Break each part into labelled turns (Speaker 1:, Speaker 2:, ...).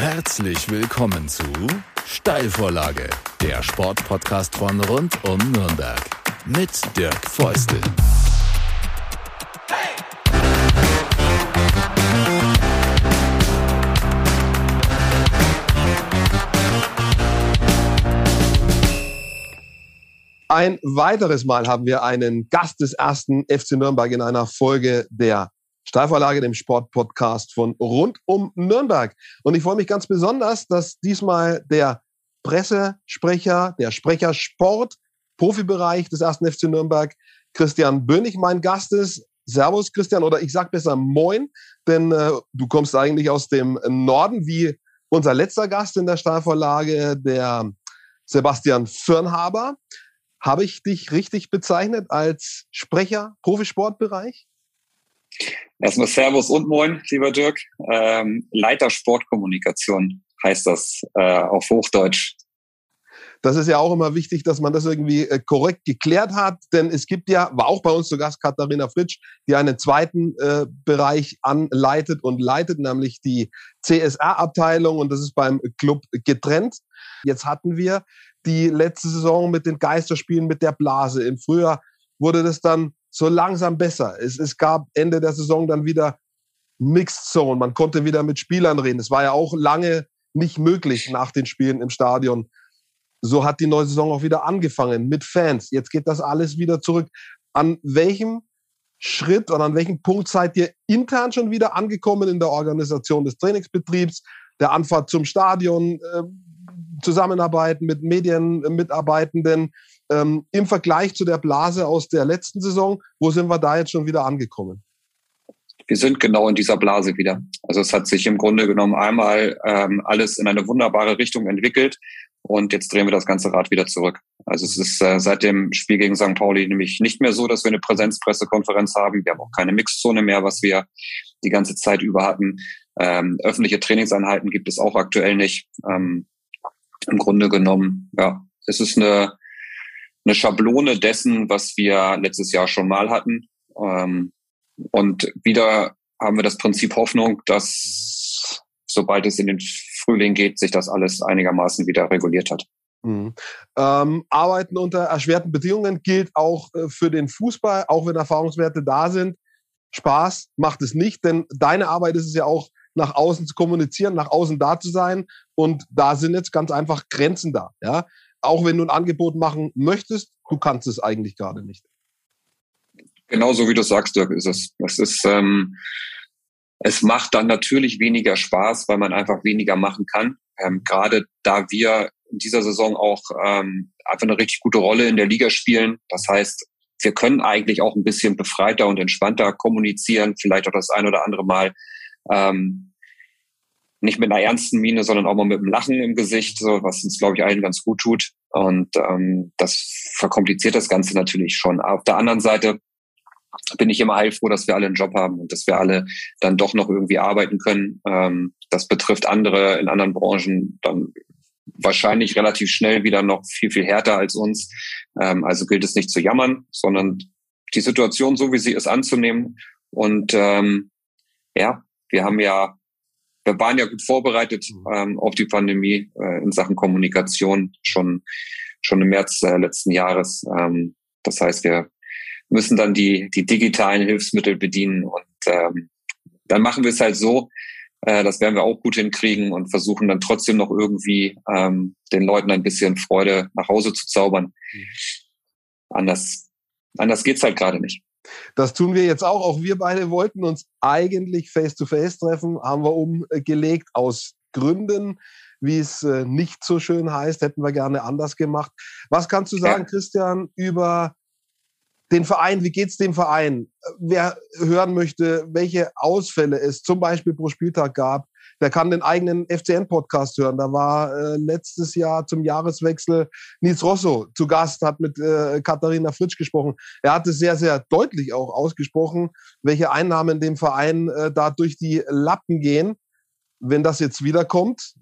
Speaker 1: Herzlich willkommen zu Steilvorlage, der Sportpodcast von rund um Nürnberg mit Dirk Feustel.
Speaker 2: Ein weiteres Mal haben wir einen Gast des ersten FC Nürnberg in einer Folge der Steilvorlage, dem Sportpodcast von rund um Nürnberg. Und ich freue mich ganz besonders, dass diesmal der Pressesprecher, der Sprecher Sport, Profibereich des ersten FC Nürnberg, Christian Bönig, mein Gast ist. Servus, Christian, oder ich sag besser Moin, denn äh, du kommst eigentlich aus dem Norden, wie unser letzter Gast in der Steilvorlage, der Sebastian Firnhaber. Habe ich dich richtig bezeichnet als Sprecher Profisportbereich?
Speaker 3: Erstmal Servus und Moin, lieber Dirk. Ähm, Leiter Sportkommunikation heißt das äh, auf Hochdeutsch.
Speaker 2: Das ist ja auch immer wichtig, dass man das irgendwie äh, korrekt geklärt hat, denn es gibt ja, war auch bei uns zu Gast Katharina Fritsch, die einen zweiten äh, Bereich anleitet und leitet, nämlich die CSR-Abteilung und das ist beim Club getrennt. Jetzt hatten wir die letzte Saison mit den Geisterspielen mit der Blase. Im Frühjahr wurde das dann so langsam besser. Es, es gab Ende der Saison dann wieder Mixed Zone. Man konnte wieder mit Spielern reden. Es war ja auch lange nicht möglich nach den Spielen im Stadion. So hat die neue Saison auch wieder angefangen mit Fans. Jetzt geht das alles wieder zurück. An welchem Schritt oder an welchem Punkt seid ihr intern schon wieder angekommen in der Organisation des Trainingsbetriebs, der Anfahrt zum Stadion, Zusammenarbeiten mit Medienmitarbeitenden ähm, im Vergleich zu der Blase aus der letzten Saison. Wo sind wir da jetzt schon wieder angekommen?
Speaker 3: Wir sind genau in dieser Blase wieder. Also es hat sich im Grunde genommen einmal ähm, alles in eine wunderbare Richtung entwickelt und jetzt drehen wir das ganze Rad wieder zurück. Also es ist äh, seit dem Spiel gegen St. Pauli nämlich nicht mehr so, dass wir eine Präsenzpressekonferenz haben. Wir haben auch keine Mixzone mehr, was wir die ganze Zeit über hatten. Ähm, öffentliche Trainingseinheiten gibt es auch aktuell nicht. Ähm, im Grunde genommen, ja, es ist eine, eine Schablone dessen, was wir letztes Jahr schon mal hatten. Ähm, und wieder haben wir das Prinzip Hoffnung, dass sobald es in den Frühling geht, sich das alles einigermaßen wieder reguliert hat.
Speaker 2: Mhm. Ähm, Arbeiten unter erschwerten Bedingungen gilt auch äh, für den Fußball, auch wenn Erfahrungswerte da sind. Spaß macht es nicht, denn deine Arbeit ist es ja auch, nach außen zu kommunizieren, nach außen da zu sein. Und da sind jetzt ganz einfach Grenzen da. Ja? Auch wenn du ein Angebot machen möchtest, du kannst es eigentlich gerade nicht.
Speaker 3: Genauso wie du sagst, Dirk, ist es. Es ist, ähm, es macht dann natürlich weniger Spaß, weil man einfach weniger machen kann. Ähm, gerade da wir in dieser Saison auch ähm, einfach eine richtig gute Rolle in der Liga spielen. Das heißt, wir können eigentlich auch ein bisschen befreiter und entspannter kommunizieren, vielleicht auch das ein oder andere Mal ähm, nicht mit einer ernsten Miene, sondern auch mal mit einem Lachen im Gesicht, so was uns, glaube ich, allen ganz gut tut. Und ähm, das verkompliziert das Ganze natürlich schon. Auf der anderen Seite bin ich immer heilfroh, dass wir alle einen Job haben und dass wir alle dann doch noch irgendwie arbeiten können. Ähm, das betrifft andere in anderen Branchen dann wahrscheinlich relativ schnell wieder noch viel, viel härter als uns. Ähm, also gilt es nicht zu jammern, sondern die Situation so, wie sie ist, anzunehmen. Und ähm, ja, wir haben ja, wir waren ja gut vorbereitet mhm. ähm, auf die Pandemie äh, in Sachen Kommunikation schon schon im März äh, letzten Jahres. Ähm, das heißt, wir müssen dann die die digitalen Hilfsmittel bedienen und ähm, dann machen wir es halt so. Äh, das werden wir auch gut hinkriegen und versuchen dann trotzdem noch irgendwie ähm, den Leuten ein bisschen Freude nach Hause zu zaubern. Mhm. Anders anders geht's halt gerade nicht.
Speaker 2: Das tun wir jetzt auch. Auch wir beide wollten uns eigentlich face-to-face -face treffen, haben wir umgelegt aus Gründen, wie es äh, nicht so schön heißt, hätten wir gerne anders gemacht. Was kannst du sagen. Christian, über den Verein? Wie geht's dem Verein? Wer hören möchte, welche Ausfälle es zum Beispiel pro Spieltag gab, der kann den eigenen FCN-Podcast hören. Da war äh, letztes Jahr zum Jahreswechsel Nils Rosso zu Gast, hat mit äh, Katharina Fritsch gesprochen. Er hat es sehr, sehr deutlich auch ausgesprochen, welche Einnahmen dem Verein äh, da durch die Lappen gehen. Wenn das jetzt wiederkommt,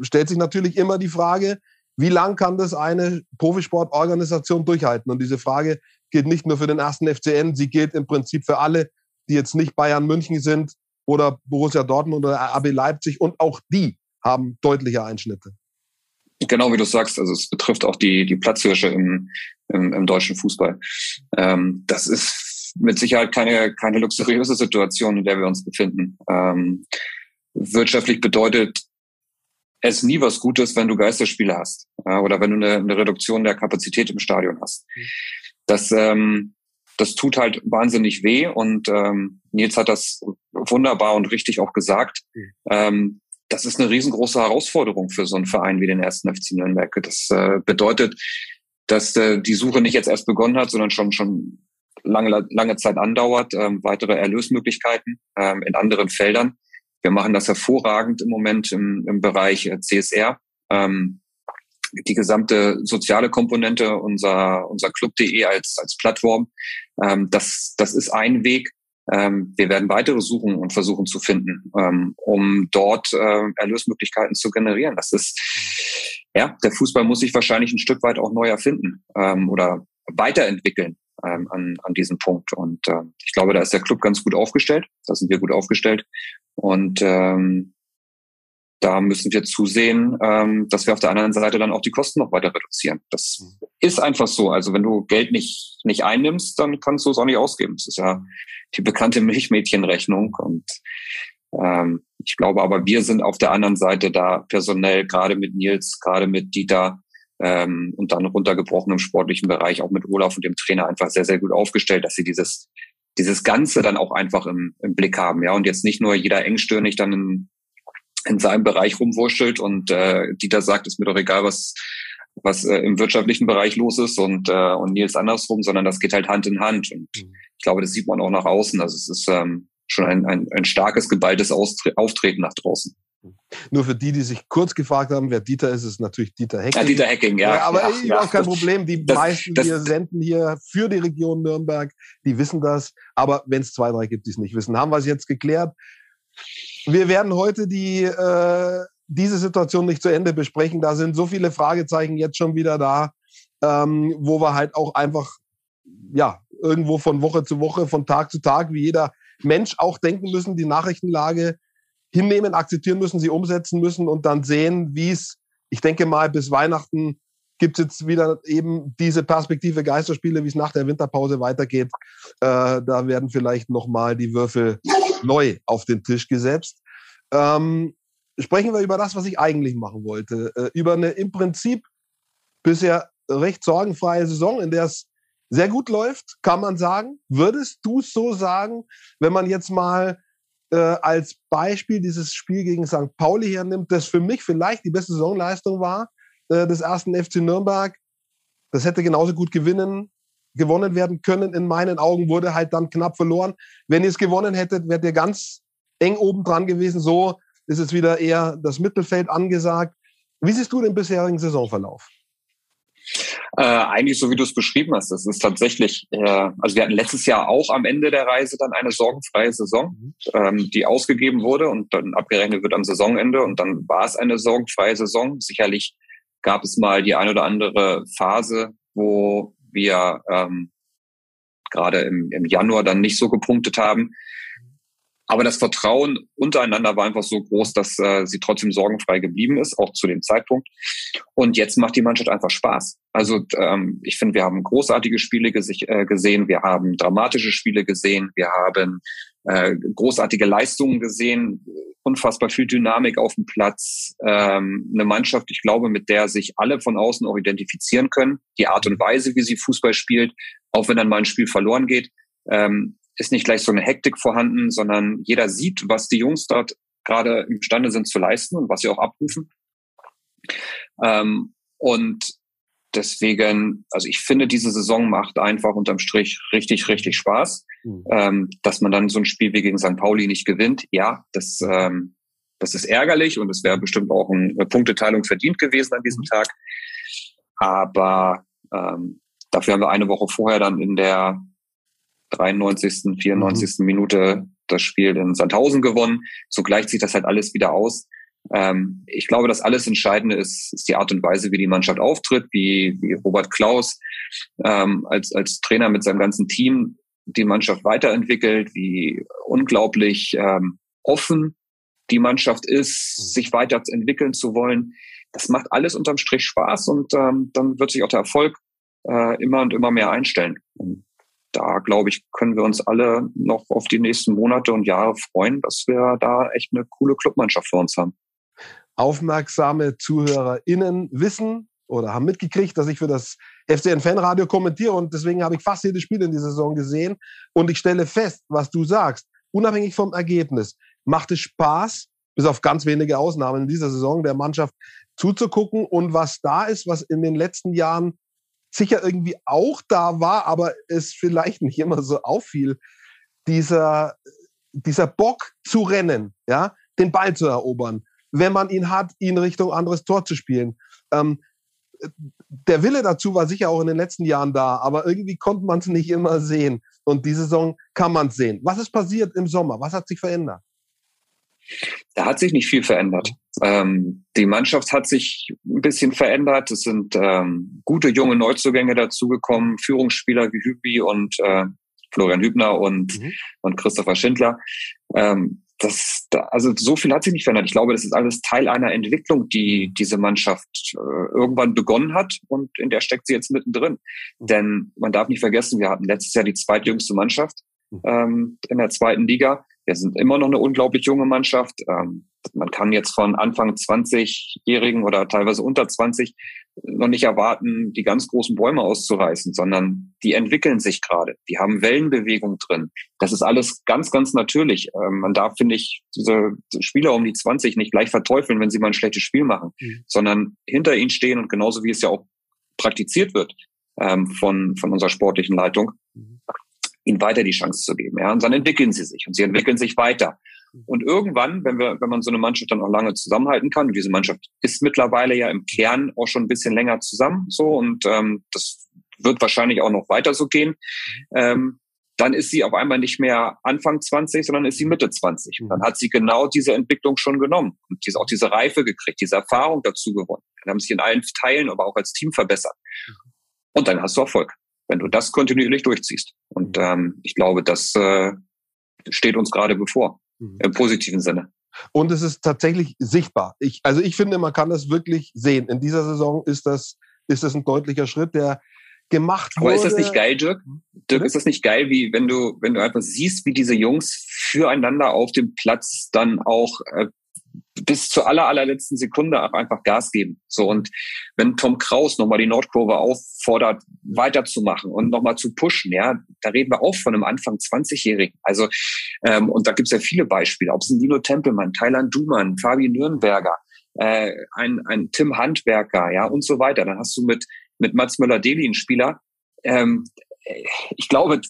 Speaker 2: stellt sich natürlich immer die Frage, wie lang kann das eine Profisportorganisation durchhalten? Und diese Frage gilt nicht nur für den ersten FCN, sie gilt im Prinzip für alle, die jetzt nicht Bayern München sind, oder Borussia Dortmund oder RB Leipzig und auch die haben deutliche Einschnitte.
Speaker 3: Genau wie du sagst, also es betrifft auch die, die Platzhirsche im, im, im deutschen Fußball. Ähm, das ist mit Sicherheit keine, keine luxuriöse Situation, in der wir uns befinden. Ähm, wirtschaftlich bedeutet es nie was Gutes, wenn du Geisterspiele hast äh, oder wenn du eine, eine Reduktion der Kapazität im Stadion hast. Mhm. Das, ähm, das tut halt wahnsinnig weh und ähm, Nils hat das wunderbar und richtig auch gesagt. Mhm. Ähm, das ist eine riesengroße Herausforderung für so einen Verein wie den ersten FC Nürnberg. Das äh, bedeutet, dass äh, die Suche nicht jetzt erst begonnen hat, sondern schon schon lange lange Zeit andauert. Ähm, weitere Erlösmöglichkeiten ähm, in anderen Feldern. Wir machen das hervorragend im Moment im, im Bereich äh, CSR. Ähm, die gesamte soziale Komponente unser unser Club.de als als Plattform. Ähm, das das ist ein Weg. Ähm, wir werden weitere suchen und versuchen zu finden, ähm, um dort äh, Erlösmöglichkeiten zu generieren. Das ist, ja, der Fußball muss sich wahrscheinlich ein Stück weit auch neu erfinden ähm, oder weiterentwickeln ähm, an, an diesem Punkt. Und äh, ich glaube, da ist der Club ganz gut aufgestellt. Da sind wir gut aufgestellt. Und ähm, da müssen wir zusehen, ähm, dass wir auf der anderen Seite dann auch die Kosten noch weiter reduzieren. Das mhm. ist einfach so. Also wenn du Geld nicht, nicht einnimmst, dann kannst du es auch nicht ausgeben. Das ist ja die bekannte Milchmädchenrechnung. Und ähm, ich glaube aber, wir sind auf der anderen Seite da personell, gerade mit Nils, gerade mit Dieter ähm, und dann runtergebrochen im sportlichen Bereich, auch mit Olaf und dem Trainer einfach sehr, sehr gut aufgestellt, dass sie dieses dieses Ganze dann auch einfach im, im Blick haben, ja, und jetzt nicht nur jeder engstirnig dann in, in seinem Bereich rumwurschtelt und äh, Dieter sagt, ist mir doch egal, was was äh, im wirtschaftlichen Bereich los ist und äh, und Nils andersrum, sondern das geht halt Hand in Hand und mhm. ich glaube, das sieht man auch nach außen. Also es ist ähm, schon ein, ein, ein starkes geballtes Austre Auftreten nach draußen.
Speaker 2: Nur für die, die sich kurz gefragt haben, wer Dieter ist, ist natürlich Dieter Hecking.
Speaker 3: Ja, Dieter Hecking, ja. ja
Speaker 2: aber
Speaker 3: ja,
Speaker 2: auch kein Problem. Die das, meisten, das, die senden hier für die Region Nürnberg, die wissen das. Aber wenn es zwei, drei gibt, die es nicht wissen, haben wir es jetzt geklärt. Wir werden heute die, äh, diese Situation nicht zu Ende besprechen. Da sind so viele Fragezeichen jetzt schon wieder da, ähm, wo wir halt auch einfach, ja, irgendwo von Woche zu Woche, von Tag zu Tag, wie jeder Mensch auch denken müssen, die Nachrichtenlage hinnehmen, akzeptieren müssen, sie umsetzen müssen und dann sehen, wie es, ich denke mal, bis Weihnachten gibt es jetzt wieder eben diese Perspektive Geisterspiele, wie es nach der Winterpause weitergeht. Äh, da werden vielleicht nochmal die Würfel neu auf den Tisch gesetzt. Ähm, sprechen wir über das, was ich eigentlich machen wollte. Äh, über eine im Prinzip bisher recht sorgenfreie Saison, in der es sehr gut läuft, kann man sagen. Würdest du es so sagen, wenn man jetzt mal äh, als Beispiel dieses Spiel gegen St. Pauli hernimmt, das für mich vielleicht die beste Saisonleistung war äh, des ersten FC Nürnberg. Das hätte genauso gut gewinnen, gewonnen werden können. In meinen Augen wurde halt dann knapp verloren. Wenn ihr es gewonnen hättet, wärt ihr ganz eng oben dran gewesen. So ist es wieder eher das Mittelfeld angesagt. Wie siehst du den bisherigen Saisonverlauf?
Speaker 3: Äh, eigentlich so wie du es beschrieben hast. Es ist tatsächlich, äh, also wir hatten letztes Jahr auch am Ende der Reise dann eine sorgenfreie Saison, mhm. ähm, die ausgegeben wurde und dann abgerechnet wird am Saisonende und dann war es eine sorgenfreie Saison. Sicherlich gab es mal die ein oder andere Phase, wo wir ähm, gerade im, im Januar dann nicht so gepunktet haben. Aber das Vertrauen untereinander war einfach so groß, dass äh, sie trotzdem sorgenfrei geblieben ist, auch zu dem Zeitpunkt. Und jetzt macht die Mannschaft einfach Spaß. Also ähm, ich finde, wir haben großartige Spiele äh, gesehen, wir haben dramatische Spiele gesehen, wir haben äh, großartige Leistungen gesehen, unfassbar viel Dynamik auf dem Platz, ähm, eine Mannschaft, ich glaube, mit der sich alle von außen auch identifizieren können. Die Art und Weise, wie sie Fußball spielt, auch wenn dann mal ein Spiel verloren geht, ähm, ist nicht gleich so eine Hektik vorhanden, sondern jeder sieht, was die Jungs dort gerade imstande sind zu leisten und was sie auch abrufen. Ähm, und deswegen, also ich finde, diese Saison macht einfach unterm Strich richtig, richtig Spaß. Mhm. Ähm, dass man dann so ein Spiel wie gegen St. Pauli nicht gewinnt, ja, das, ähm, das ist ärgerlich und es wäre bestimmt auch eine Punkteteilung verdient gewesen an diesem mhm. Tag. Aber ähm, dafür haben wir eine Woche vorher dann in der 93., 94. Mhm. Minute das Spiel in Sandhausen gewonnen. So gleicht sich das halt alles wieder aus. Ähm, ich glaube, das alles Entscheidende ist, ist die Art und Weise, wie die Mannschaft auftritt, wie, wie Robert Klaus ähm, als, als Trainer mit seinem ganzen Team die Mannschaft weiterentwickelt, wie unglaublich ähm, offen die Mannschaft ist, mhm. sich weiterentwickeln zu wollen. Das macht alles unterm Strich Spaß und ähm, dann wird sich auch der Erfolg äh, immer und immer mehr einstellen. Und da, glaube ich, können wir uns alle noch auf die nächsten Monate und Jahre freuen, dass wir da echt eine coole Clubmannschaft für uns haben.
Speaker 2: Aufmerksame ZuhörerInnen wissen oder haben mitgekriegt, dass ich für das FCN Fanradio kommentiere und deswegen habe ich fast jedes Spiel in dieser Saison gesehen. Und ich stelle fest, was du sagst, unabhängig vom Ergebnis, macht es Spaß, bis auf ganz wenige Ausnahmen in dieser Saison der Mannschaft zuzugucken. Und was da ist, was in den letzten Jahren sicher irgendwie auch da war, aber es vielleicht nicht immer so auffiel, dieser, dieser Bock zu rennen, ja, den Ball zu erobern, wenn man ihn hat, ihn Richtung anderes Tor zu spielen. Ähm, der Wille dazu war sicher auch in den letzten Jahren da, aber irgendwie konnte man es nicht immer sehen. Und diese Saison kann man es sehen. Was ist passiert im Sommer? Was hat sich verändert?
Speaker 3: Da hat sich nicht viel verändert. Ähm, die Mannschaft hat sich ein bisschen verändert. Es sind ähm, gute junge Neuzugänge dazugekommen, Führungsspieler wie Hübi und äh, Florian Hübner und, mhm. und Christopher Schindler. Ähm, das, da, also so viel hat sich nicht verändert. Ich glaube, das ist alles Teil einer Entwicklung, die diese Mannschaft äh, irgendwann begonnen hat und in der steckt sie jetzt mittendrin. Mhm. Denn man darf nicht vergessen, wir hatten letztes Jahr die zweitjüngste Mannschaft mhm. ähm, in der zweiten Liga. Wir sind immer noch eine unglaublich junge Mannschaft. Ähm, man kann jetzt von Anfang 20-Jährigen oder teilweise unter 20 noch nicht erwarten, die ganz großen Bäume auszureißen, sondern die entwickeln sich gerade. Die haben Wellenbewegung drin. Das ist alles ganz, ganz natürlich. Ähm, man darf, finde ich, diese Spieler um die 20 nicht gleich verteufeln, wenn sie mal ein schlechtes Spiel machen, mhm. sondern hinter ihnen stehen und genauso wie es ja auch praktiziert wird ähm, von, von unserer sportlichen Leitung, mhm ihnen weiter die Chance zu geben. Ja, und dann entwickeln sie sich und sie entwickeln sich weiter. Und irgendwann, wenn wir, wenn man so eine Mannschaft dann auch lange zusammenhalten kann, und diese Mannschaft ist mittlerweile ja im Kern auch schon ein bisschen länger zusammen, so und ähm, das wird wahrscheinlich auch noch weiter so gehen. Ähm, dann ist sie auf einmal nicht mehr Anfang 20, sondern ist sie Mitte 20. Und dann hat sie genau diese Entwicklung schon genommen und diese, auch diese Reife gekriegt, diese Erfahrung dazu gewonnen. Dann haben sich in allen Teilen, aber auch als Team verbessert. Und dann hast du Erfolg wenn du das kontinuierlich durchziehst. Und mhm. ähm, ich glaube, das äh, steht uns gerade bevor, mhm. im positiven Sinne.
Speaker 2: Und es ist tatsächlich sichtbar. Ich, also ich finde, man kann das wirklich sehen. In dieser Saison ist das, ist das ein deutlicher Schritt, der gemacht wurde.
Speaker 3: Aber ist das nicht geil, Dirk? Mhm. Dirk, ist das nicht geil, wie wenn du, wenn du einfach siehst, wie diese Jungs füreinander auf dem Platz dann auch äh, bis zur aller, allerletzten Sekunde einfach Gas geben. So und wenn Tom Kraus nochmal die Nordkurve auffordert, weiterzumachen und nochmal zu pushen, ja, da reden wir auch von einem Anfang 20-Jährigen. Also ähm, und da gibt's ja viele Beispiele, ob es ein Dino Tempelmann, Thailand Dumann, Fabi Nürnberger, äh, ein, ein Tim Handwerker, ja und so weiter. Dann hast du mit mit Mats Möller-Deli einen Spieler. Ähm, ich glaube,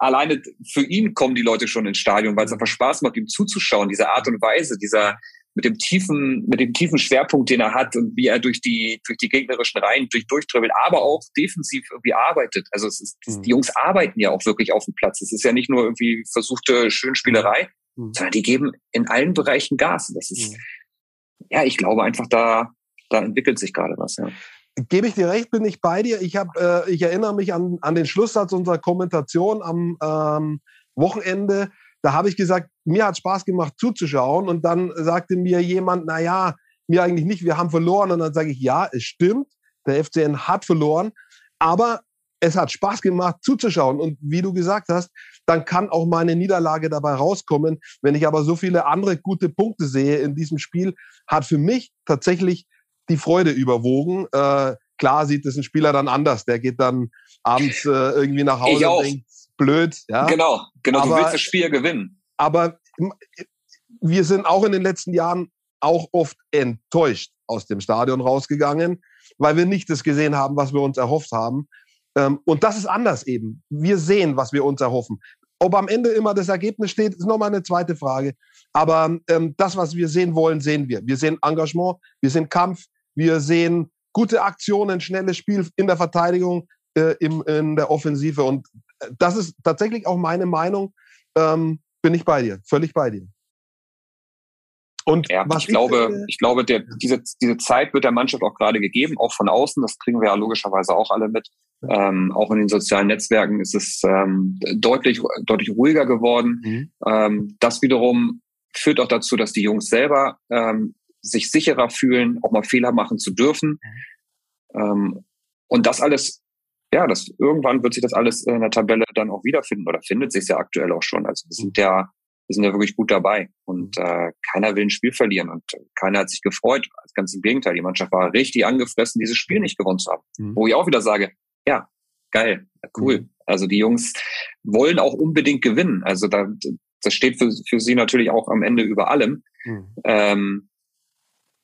Speaker 3: alleine für ihn kommen die Leute schon ins Stadion, weil es einfach Spaß macht, ihm zuzuschauen, diese Art und Weise, dieser mit dem tiefen, mit dem tiefen Schwerpunkt, den er hat und wie er durch die, durch die gegnerischen Reihen durch, durchdribbelt, aber auch defensiv irgendwie arbeitet. Also es ist, mhm. die Jungs arbeiten ja auch wirklich auf dem Platz. Es ist ja nicht nur irgendwie versuchte Schönspielerei, mhm. sondern die geben in allen Bereichen Gas. Das ist, mhm. ja, ich glaube einfach da, da entwickelt sich gerade was, ja.
Speaker 2: Gebe ich dir recht, bin ich bei dir. Ich, hab, äh, ich erinnere mich an, an den Schlusssatz unserer Kommentation am ähm, Wochenende. Da habe ich gesagt, mir hat Spaß gemacht zuzuschauen. Und dann sagte mir jemand, na ja, mir eigentlich nicht, wir haben verloren. Und dann sage ich, ja, es stimmt, der FCN hat verloren. Aber es hat Spaß gemacht zuzuschauen. Und wie du gesagt hast, dann kann auch meine Niederlage dabei rauskommen. Wenn ich aber so viele andere gute Punkte sehe in diesem Spiel, hat für mich tatsächlich die Freude überwogen. Äh, klar sieht es ein Spieler dann anders. Der geht dann abends äh, irgendwie nach Hause und denkt, blöd. Ja?
Speaker 3: Genau, genau. Aber, du willst das Spiel gewinnen.
Speaker 2: Aber wir sind auch in den letzten Jahren auch oft enttäuscht aus dem Stadion rausgegangen, weil wir nicht das gesehen haben, was wir uns erhofft haben. Ähm, und das ist anders eben. Wir sehen, was wir uns erhoffen. Ob am Ende immer das Ergebnis steht, ist nochmal eine zweite Frage. Aber ähm, das, was wir sehen wollen, sehen wir. Wir sehen Engagement, wir sehen Kampf, wir sehen gute Aktionen, schnelles Spiel in der Verteidigung, äh, im, in der Offensive. Und äh, das ist tatsächlich auch meine Meinung. Ähm, bin ich bei dir, völlig bei dir.
Speaker 3: Und ja, ich, ich glaube, finde, ich glaube, der, diese, diese Zeit wird der Mannschaft auch gerade gegeben, auch von außen. Das kriegen wir ja logischerweise auch alle mit. Ähm, auch in den sozialen Netzwerken ist es ähm, deutlich, deutlich ruhiger geworden. Mhm. Ähm, das wiederum führt auch dazu, dass die Jungs selber ähm, sich sicherer fühlen, auch mal Fehler machen zu dürfen. Mhm. Ähm, und das alles, ja, das irgendwann wird sich das alles in der Tabelle dann auch wiederfinden oder findet sich ja aktuell auch schon. Also wir sind ja, wir sind ja wirklich gut dabei und mhm. äh, keiner will ein Spiel verlieren und keiner hat sich gefreut. Ganz im Gegenteil, die Mannschaft war richtig angefressen, dieses Spiel nicht gewonnen zu haben. Mhm. Wo ich auch wieder sage, ja, geil, cool. Mhm. Also die Jungs wollen auch unbedingt gewinnen. Also da, das steht für, für sie natürlich auch am Ende über allem. Mhm. Ähm,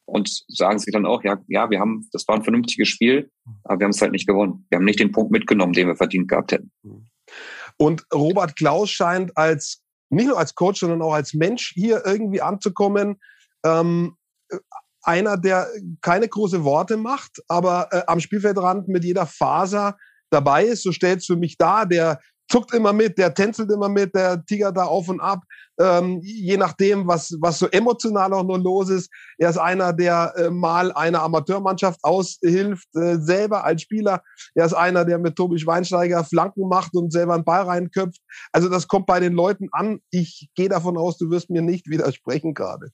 Speaker 3: und sagen sie dann auch, ja, ja, wir haben, das war ein vernünftiges Spiel, aber wir haben es halt nicht gewonnen. Wir haben nicht den Punkt mitgenommen, den wir verdient gehabt hätten.
Speaker 2: Und Robert Klaus scheint als, nicht nur als Coach, sondern auch als Mensch hier irgendwie anzukommen. Ähm, einer, der keine große Worte macht, aber äh, am Spielfeldrand mit jeder Faser dabei ist. So stellt es für mich dar, der zuckt immer mit, der tänzelt immer mit, der tigert da auf und ab, ähm, je nachdem, was, was so emotional auch nur los ist. Er ist einer, der äh, mal einer Amateurmannschaft aushilft, äh, selber als Spieler. Er ist einer, der mit Tobi Schweinsteiger Flanken macht und selber einen Ball reinköpft. Also das kommt bei den Leuten an. Ich gehe davon aus, du wirst mir nicht widersprechen gerade.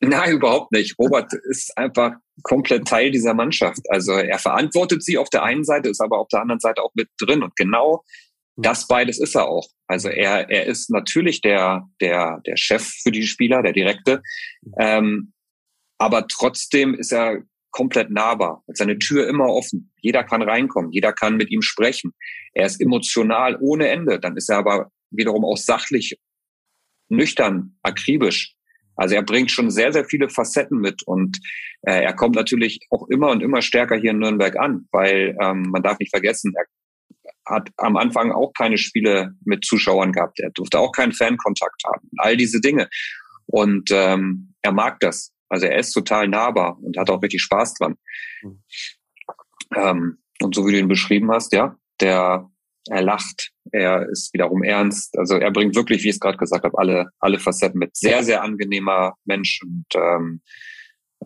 Speaker 3: Nein, überhaupt nicht. Robert ist einfach komplett Teil dieser Mannschaft. Also er verantwortet sie auf der einen Seite, ist aber auf der anderen Seite auch mit drin. Und genau das beides ist er auch. Also er, er ist natürlich der, der, der Chef für die Spieler, der Direkte. Ähm, aber trotzdem ist er komplett nahbar. Seine Tür immer offen. Jeder kann reinkommen. Jeder kann mit ihm sprechen. Er ist emotional ohne Ende. Dann ist er aber wiederum auch sachlich, nüchtern, akribisch. Also er bringt schon sehr, sehr viele Facetten mit und äh, er kommt natürlich auch immer und immer stärker hier in Nürnberg an, weil ähm, man darf nicht vergessen, er hat am Anfang auch keine Spiele mit Zuschauern gehabt. Er durfte auch keinen Fankontakt haben. All diese Dinge. Und ähm, er mag das. Also er ist total nahbar und hat auch richtig Spaß dran. Mhm. Ähm, und so wie du ihn beschrieben hast, ja, der er lacht, er ist wiederum ernst. Also er bringt wirklich, wie ich es gerade gesagt habe, alle, alle Facetten mit. Sehr, sehr angenehmer Mensch und ähm,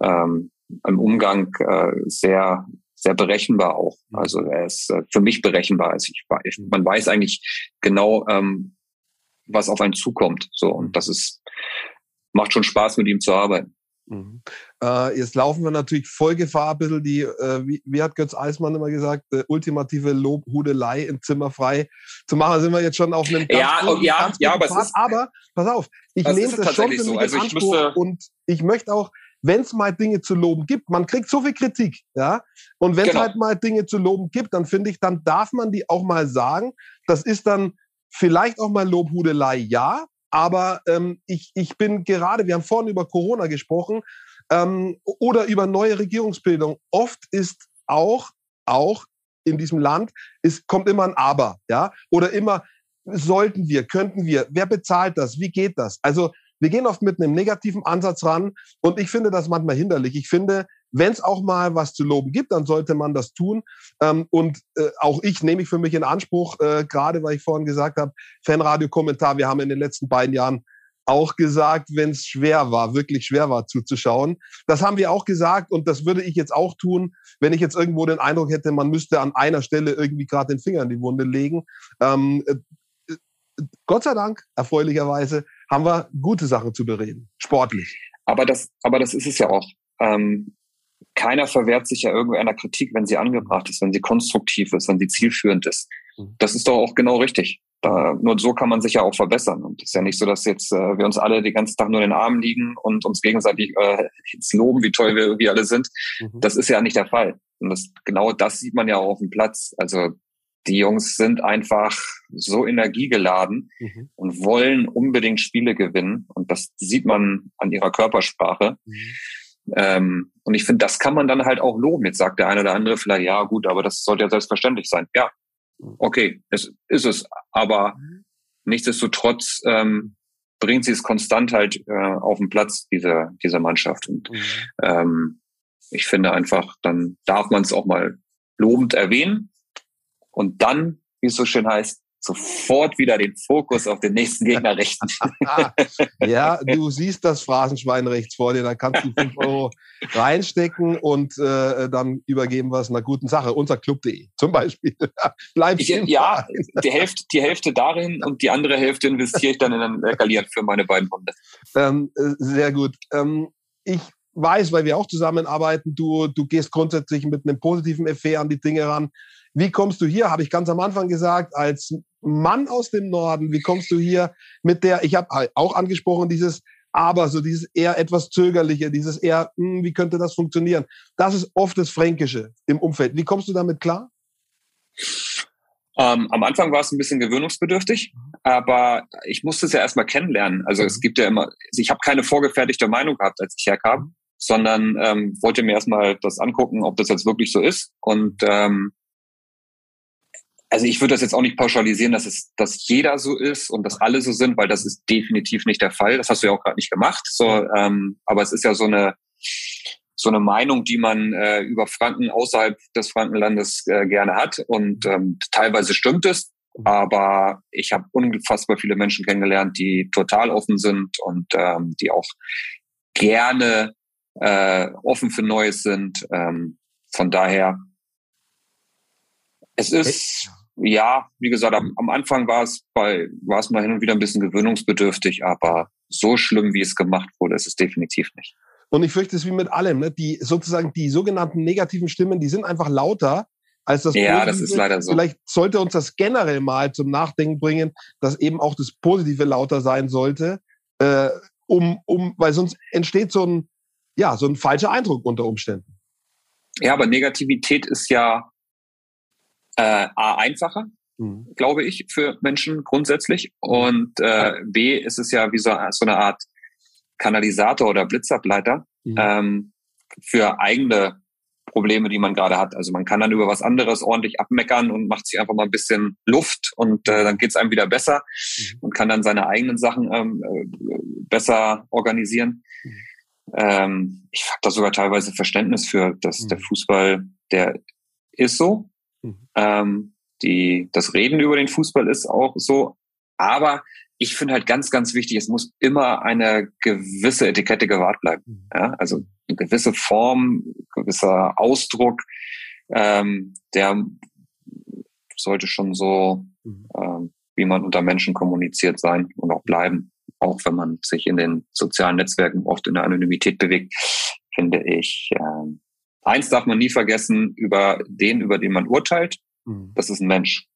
Speaker 3: ähm, im Umgang äh, sehr, sehr berechenbar auch. Mhm. Also er ist äh, für mich berechenbar. Also ich, ich, mhm. man weiß eigentlich genau, ähm, was auf einen zukommt. So und das ist macht schon Spaß, mit ihm zu arbeiten.
Speaker 2: Mhm. Äh, jetzt laufen wir natürlich voll Gefahr, ein bisschen die, äh, wie, wie, hat Götz Eismann immer gesagt, äh, ultimative Lobhudelei im Zimmer frei zu machen. Da sind wir jetzt schon auf einem
Speaker 3: ganz ja, guten, ja, ganz ja, aber,
Speaker 2: Part. aber pass auf, ich nehme das schon für mich so. also Anspruch und ich möchte auch, wenn es mal Dinge zu loben gibt, man kriegt so viel Kritik, ja, und wenn es genau. halt mal Dinge zu loben gibt, dann finde ich, dann darf man die auch mal sagen. Das ist dann vielleicht auch mal Lobhudelei, ja, aber ähm, ich, ich bin gerade, wir haben vorhin über Corona gesprochen ähm, oder über neue Regierungsbildung. Oft ist auch, auch in diesem Land, es kommt immer ein Aber, ja, oder immer sollten wir, könnten wir, wer bezahlt das, wie geht das? Also wir gehen oft mit einem negativen Ansatz ran und ich finde das manchmal hinderlich. Ich finde, wenn es auch mal was zu loben gibt, dann sollte man das tun. Ähm, und äh, auch ich nehme ich für mich in Anspruch, äh, gerade weil ich vorhin gesagt habe, Fanradio-Kommentar, wir haben in den letzten beiden Jahren auch gesagt, wenn es schwer war, wirklich schwer war zuzuschauen. Das haben wir auch gesagt und das würde ich jetzt auch tun, wenn ich jetzt irgendwo den Eindruck hätte, man müsste an einer Stelle irgendwie gerade den Finger in die Wunde legen. Ähm, äh, Gott sei Dank, erfreulicherweise, haben wir gute Sachen zu bereden, sportlich.
Speaker 3: Aber das, aber das ist es ja auch. Ähm, keiner verwehrt sich ja irgendeiner Kritik, wenn sie angebracht ist, wenn sie konstruktiv ist, wenn sie zielführend ist. Mhm. Das ist doch auch genau richtig. Da, nur so kann man sich ja auch verbessern. Und es ist ja nicht so, dass jetzt äh, wir uns alle den ganzen Tag nur in den Armen liegen und uns gegenseitig äh, jetzt loben, wie toll wir irgendwie alle sind. Mhm. Das ist ja nicht der Fall. Und das, genau das sieht man ja auch auf dem Platz. Also die Jungs sind einfach so energiegeladen mhm. und wollen unbedingt Spiele gewinnen. Und das sieht man an ihrer Körpersprache. Mhm. Ähm, und ich finde, das kann man dann halt auch loben. Jetzt sagt der eine oder andere vielleicht, ja gut, aber das sollte ja selbstverständlich sein. Ja, okay, es ist es. Aber nichtsdestotrotz ähm, bringt sie es konstant halt äh, auf den Platz, diese, diese Mannschaft. Und mhm. ähm, ich finde einfach, dann darf man es auch mal lobend erwähnen. Und dann, wie es so schön heißt, sofort wieder den Fokus auf den nächsten Gegner richten.
Speaker 2: ja, du siehst das Phrasenschwein rechts vor dir, da kannst du 5 Euro reinstecken und äh, dann übergeben wir es einer guten Sache. Unser Club.de zum Beispiel.
Speaker 3: Bleib ich, ja, die Hälfte, die Hälfte darin und die andere Hälfte investiere ich dann in ein Galiert für meine beiden Hunde.
Speaker 2: Ähm, äh, sehr gut. Ähm, ich weiß, weil wir auch zusammenarbeiten, du, du gehst grundsätzlich mit einem positiven Effekt an die Dinge ran. Wie kommst du hier, habe ich ganz am Anfang gesagt, als Mann aus dem Norden, wie kommst du hier mit der, ich habe auch angesprochen, dieses aber, so dieses eher etwas zögerliche, dieses eher, hm, wie könnte das funktionieren? Das ist oft das Fränkische im Umfeld. Wie kommst du damit klar?
Speaker 3: Ähm, am Anfang war es ein bisschen gewöhnungsbedürftig, aber ich musste es ja erstmal kennenlernen. Also es gibt ja immer, also ich habe keine vorgefertigte Meinung gehabt, als ich herkam, sondern ähm, wollte mir erstmal das angucken, ob das jetzt wirklich so ist. Und ähm, also ich würde das jetzt auch nicht pauschalisieren, dass es, dass jeder so ist und dass alle so sind, weil das ist definitiv nicht der Fall. Das hast du ja auch gerade nicht gemacht. So, ähm, aber es ist ja so eine so eine Meinung, die man äh, über Franken außerhalb des Frankenlandes äh, gerne hat. Und ähm, teilweise stimmt es, aber ich habe unfassbar viele Menschen kennengelernt, die total offen sind und ähm, die auch gerne äh, offen für Neues sind. Ähm, von daher, es ist ja, wie gesagt, am, am Anfang war es bei, war es mal hin und wieder ein bisschen gewöhnungsbedürftig, aber so schlimm, wie es gemacht wurde, ist es definitiv nicht.
Speaker 2: Und ich fürchte es wie mit allem, ne? die sozusagen die sogenannten negativen Stimmen, die sind einfach lauter als das
Speaker 3: Ja, Positive. das ist leider so.
Speaker 2: Vielleicht sollte uns das generell mal zum Nachdenken bringen, dass eben auch das Positive lauter sein sollte, äh, um, um, weil sonst entsteht so ein, ja, so ein falscher Eindruck unter Umständen.
Speaker 3: Ja, aber Negativität ist ja äh, A, einfacher, mhm. glaube ich, für Menschen grundsätzlich. Und äh, B, ist es ja wie so, so eine Art Kanalisator oder Blitzableiter mhm. ähm, für eigene Probleme, die man gerade hat. Also man kann dann über was anderes ordentlich abmeckern und macht sich einfach mal ein bisschen Luft und äh, dann geht's einem wieder besser mhm. und kann dann seine eigenen Sachen ähm, äh, besser organisieren. Mhm. Ähm, ich habe da sogar teilweise Verständnis für, dass mhm. der Fußball, der ist so, Mhm. Ähm, die, das Reden über den Fußball ist auch so. Aber ich finde halt ganz, ganz wichtig, es muss immer eine gewisse Etikette gewahrt bleiben. Mhm. Ja? Also eine gewisse Form, gewisser Ausdruck, ähm, der sollte schon so, mhm. ähm, wie man unter Menschen kommuniziert sein und auch bleiben. Auch wenn man sich in den sozialen Netzwerken oft in der Anonymität bewegt, finde ich, ähm, Eins darf man nie vergessen, über den, über den man urteilt, mhm. das ist ein Mensch.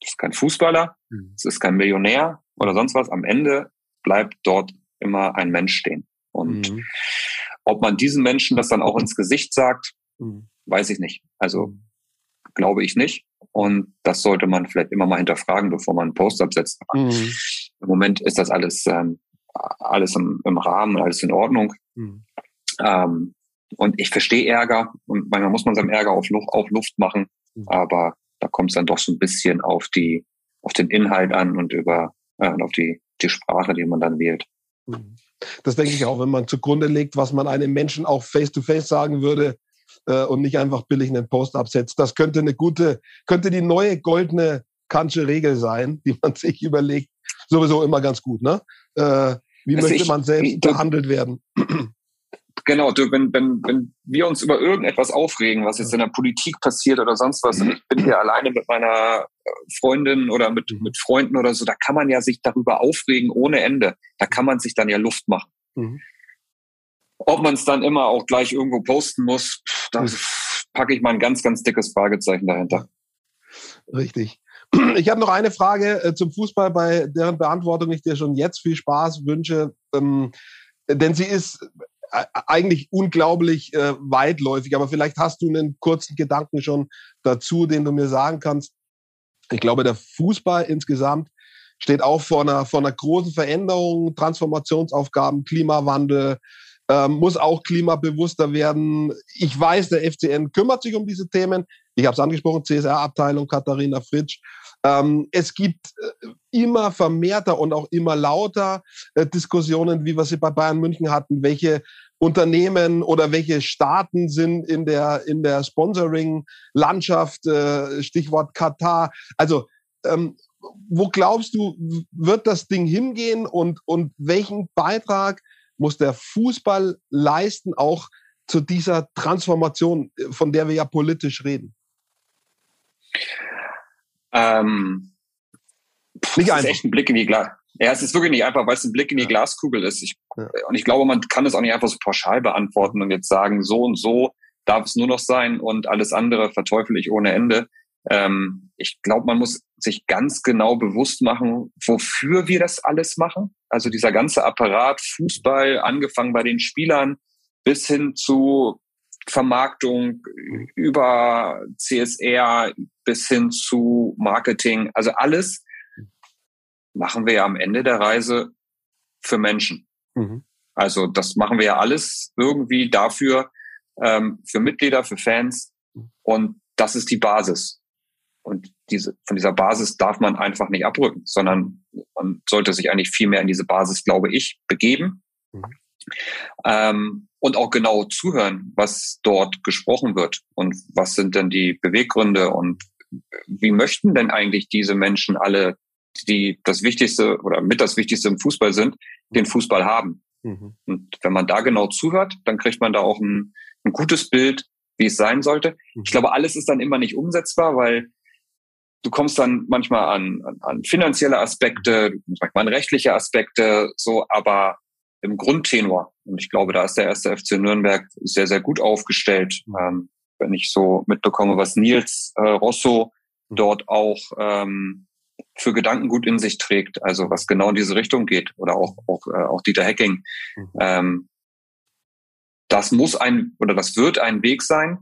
Speaker 3: Das ist kein Fußballer, mhm. das ist kein Millionär oder sonst was. Am Ende bleibt dort immer ein Mensch stehen. Und mhm. ob man diesen Menschen das dann auch ins Gesicht sagt, mhm. weiß ich nicht. Also mhm. glaube ich nicht. Und das sollte man vielleicht immer mal hinterfragen, bevor man einen Post absetzt. Mhm. Im Moment ist das alles, ähm, alles im, im Rahmen, alles in Ordnung. Ähm, und ich verstehe Ärger und manchmal muss man seinem Ärger auf Luft, auf Luft machen, mhm. aber da kommt es dann doch so ein bisschen auf die, auf den Inhalt an und über äh, auf die, die Sprache, die man dann wählt.
Speaker 2: Mhm. Das denke ich auch, wenn man zugrunde legt, was man einem Menschen auch face to face sagen würde äh, und nicht einfach billig einen Post absetzt. Das könnte eine gute, könnte die neue goldene Kantsche Regel sein, die man sich überlegt. Sowieso immer ganz gut, ne? Äh, wie also möchte ich, man selbst behandelt werden?
Speaker 3: Genau, du, wenn, wenn, wenn wir uns über irgendetwas aufregen, was jetzt in der Politik passiert oder sonst was, und ich bin hier alleine mit meiner äh, Freundin oder mit, mhm. mit Freunden oder so, da kann man ja sich darüber aufregen ohne Ende. Da kann man sich dann ja Luft machen. Mhm. Ob man es dann immer auch gleich irgendwo posten muss, da mhm. packe ich mal ein ganz, ganz dickes Fragezeichen dahinter.
Speaker 2: Richtig. Ich habe noch eine Frage äh, zum Fußball, bei deren Beantwortung ich dir schon jetzt viel Spaß wünsche. Ähm, denn sie ist eigentlich unglaublich äh, weitläufig, aber vielleicht hast du einen kurzen Gedanken schon dazu, den du mir sagen kannst. Ich glaube, der Fußball insgesamt steht auch vor einer, vor einer großen Veränderung, Transformationsaufgaben, Klimawandel, ähm, muss auch klimabewusster werden. Ich weiß, der FCN kümmert sich um diese Themen. Ich habe es angesprochen, CSR-Abteilung, Katharina Fritsch. Ähm, es gibt äh, immer vermehrter und auch immer lauter äh, Diskussionen, wie wir sie bei Bayern München hatten, welche Unternehmen oder welche Staaten sind in der, in der Sponsoring-Landschaft, äh, Stichwort Katar. Also ähm, wo glaubst du, wird das Ding hingehen und, und welchen Beitrag muss der Fußball leisten, auch zu dieser Transformation, von der wir ja politisch reden?
Speaker 3: Ähm, nicht das ist echt ein Blick in die Glas. Ja, es ist wirklich nicht einfach, weil es ein Blick in die ja. Glaskugel ist. Ich, ja. Und ich glaube, man kann es auch nicht einfach so pauschal beantworten und jetzt sagen, so und so darf es nur noch sein und alles andere verteufel ich ohne Ende. Ähm, ich glaube, man muss sich ganz genau bewusst machen, wofür wir das alles machen. Also dieser ganze Apparat, Fußball, angefangen bei den Spielern bis hin zu Vermarktung über CSR bis hin zu Marketing. Also alles machen wir ja am Ende der Reise für Menschen. Mhm. Also das machen wir ja alles irgendwie dafür, ähm, für Mitglieder, für Fans. Und das ist die Basis. Und diese, von dieser Basis darf man einfach nicht abrücken, sondern man sollte sich eigentlich viel mehr in diese Basis, glaube ich, begeben. Mhm. Ähm, und auch genau zuhören, was dort gesprochen wird und was sind denn die Beweggründe und wie möchten denn eigentlich diese Menschen alle, die das Wichtigste oder mit das Wichtigste im Fußball sind, den Fußball haben. Mhm. Und wenn man da genau zuhört, dann kriegt man da auch ein, ein gutes Bild, wie es sein sollte. Mhm. Ich glaube, alles ist dann immer nicht umsetzbar, weil du kommst dann manchmal an, an, an finanzielle Aspekte, manchmal an rechtliche Aspekte, so, aber im Grundtenor. Und ich glaube, da ist der erste FC Nürnberg sehr, sehr gut aufgestellt. Mhm. Ähm, wenn ich so mitbekomme, was Nils äh, Rosso mhm. dort auch ähm, für Gedanken gut in sich trägt, also was genau in diese Richtung geht, oder auch, auch, äh, auch Dieter Hecking. Mhm. Ähm, das muss ein oder das wird ein Weg sein.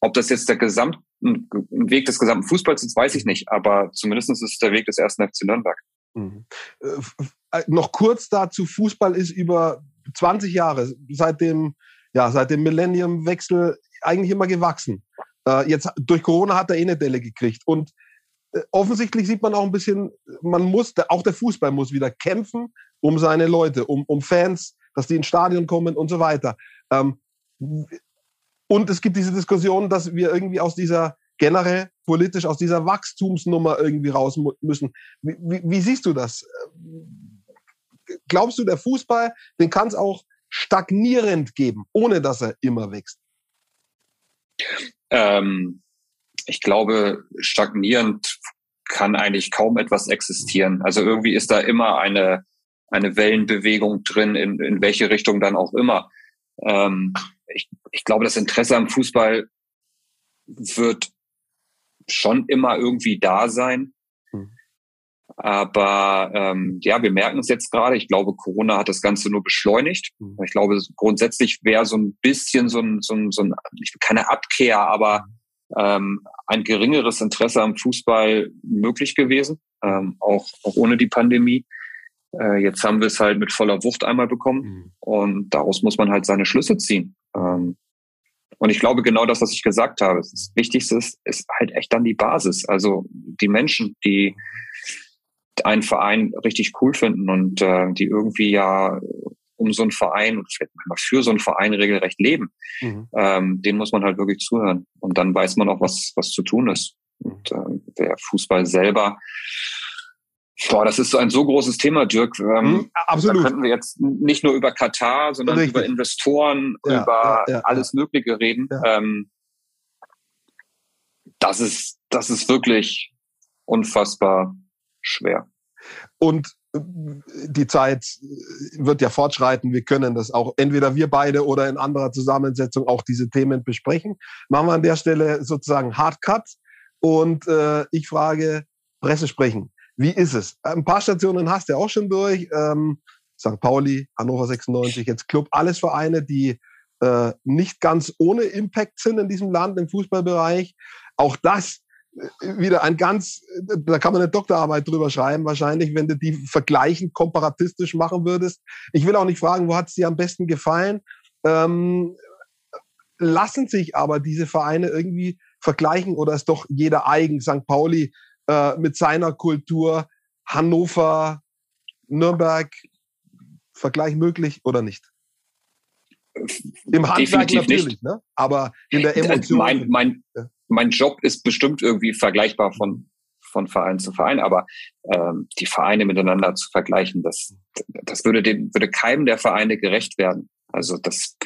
Speaker 3: Ob das jetzt der gesamte Weg des gesamten Fußballs ist, weiß ich nicht, aber zumindest ist es der Weg des ersten FC Nürnberg. Mhm.
Speaker 2: Äh, äh, noch kurz dazu, Fußball ist über 20 Jahre, seit dem, ja, seit dem Millennium-Wechsel eigentlich immer gewachsen. Äh, jetzt durch Corona hat er eh eine Delle gekriegt. Und äh, offensichtlich sieht man auch ein bisschen, man muss, auch der Fußball muss wieder kämpfen um seine Leute, um, um Fans, dass die ins Stadion kommen und so weiter. Ähm, und es gibt diese Diskussion, dass wir irgendwie aus dieser generell politisch aus dieser Wachstumsnummer irgendwie raus müssen. Wie, wie, wie siehst du das? Glaubst du, der Fußball, den kann es auch stagnierend geben, ohne dass er immer wächst?
Speaker 3: Ähm, ich glaube, stagnierend kann eigentlich kaum etwas existieren. Also irgendwie ist da immer eine, eine Wellenbewegung drin, in, in welche Richtung dann auch immer. Ähm, ich, ich glaube, das Interesse am Fußball wird schon immer irgendwie da sein. Hm. Aber ähm, ja, wir merken es jetzt gerade. Ich glaube, Corona hat das Ganze nur beschleunigt. Hm. Ich glaube, grundsätzlich wäre so ein bisschen so ein, so ein, so ein keine Abkehr, aber ähm, ein geringeres Interesse am Fußball möglich gewesen, ähm, auch, auch ohne die Pandemie. Äh, jetzt haben wir es halt mit voller Wucht einmal bekommen mhm. und daraus muss man halt seine Schlüsse ziehen. Ähm, und ich glaube genau das, was ich gesagt habe. Das Wichtigste ist, ist halt echt dann die Basis. Also die Menschen, die einen Verein richtig cool finden und äh, die irgendwie ja um so einen Verein und vielleicht manchmal für so einen Verein regelrecht leben, mhm. ähm, den muss man halt wirklich zuhören. Und dann weiß man auch, was, was zu tun ist. Und äh, der Fußball selber Boah, das ist so ein so großes Thema, Dirk. Ähm, mhm, absolut. Da könnten wir jetzt nicht nur über Katar, sondern Richtig. über Investoren, ja, über ja, ja, alles Mögliche reden. Ähm, das ist, das ist wirklich unfassbar schwer.
Speaker 2: Und äh, die Zeit wird ja fortschreiten. Wir können das auch entweder wir beide oder in anderer Zusammensetzung auch diese Themen besprechen. Machen wir an der Stelle sozusagen Hardcut und äh, ich frage Presse sprechen. Wie ist es? Ein paar Stationen hast du auch schon durch. Ähm, St. Pauli, Hannover 96, jetzt Club, alles Vereine, die äh, nicht ganz ohne Impact sind in diesem Land im Fußballbereich. Auch das äh, wieder ein ganz, da kann man eine Doktorarbeit drüber schreiben, wahrscheinlich, wenn du die vergleichend komparatistisch machen würdest. Ich will auch nicht fragen, wo hat es dir am besten gefallen? Ähm, lassen sich aber diese Vereine irgendwie vergleichen oder ist doch jeder eigen? St. Pauli äh, mit seiner Kultur, Hannover, Nürnberg, Vergleich möglich oder nicht?
Speaker 3: Im Handwerk Definitiv natürlich, nicht. ne?
Speaker 2: aber in der Emotion.
Speaker 3: Mein, mein, mein Job ist bestimmt irgendwie vergleichbar von, von Verein zu Verein, aber ähm, die Vereine miteinander zu vergleichen, das, das würde dem, würde keinem der Vereine gerecht werden. Also das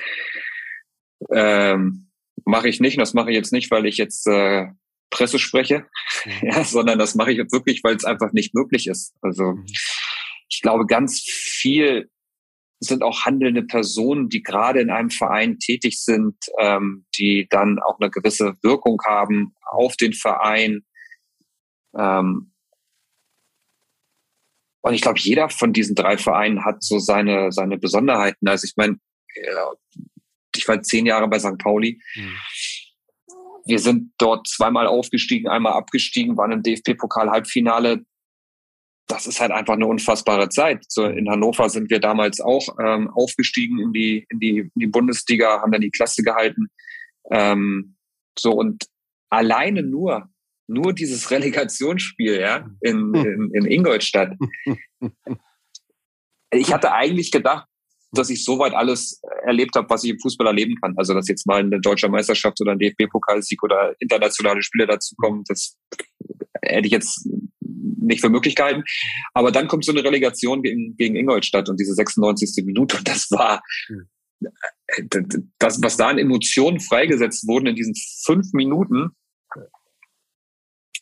Speaker 3: ähm, mache ich nicht. Und das mache ich jetzt nicht, weil ich jetzt äh, Presse spreche, mhm. ja, sondern das mache ich wirklich, weil es einfach nicht möglich ist. Also mhm. ich glaube, ganz viel sind auch handelnde Personen, die gerade in einem Verein tätig sind, ähm, die dann auch eine gewisse Wirkung haben auf den Verein. Ähm, und ich glaube, jeder von diesen drei Vereinen hat so seine, seine Besonderheiten. Also ich meine, ich war zehn Jahre bei St. Pauli. Mhm. Wir sind dort zweimal aufgestiegen, einmal abgestiegen, waren im DFB-Pokal-Halbfinale. Das ist halt einfach eine unfassbare Zeit. So in Hannover sind wir damals auch ähm, aufgestiegen in die, in die, in die Bundesliga, haben dann die Klasse gehalten. Ähm, so und alleine nur, nur dieses Relegationsspiel, ja, in, in, in Ingolstadt. Ich hatte eigentlich gedacht, dass ich soweit alles erlebt habe, was ich im Fußball erleben kann. Also dass jetzt mal eine deutsche Meisterschaft oder ein DFB-Pokalsieg oder internationale Spiele dazu kommen, das hätte ich jetzt nicht für Möglichkeiten. Aber dann kommt so eine Relegation gegen, gegen Ingolstadt und diese 96. Minute und das war das, was da an Emotionen freigesetzt wurden in diesen fünf Minuten,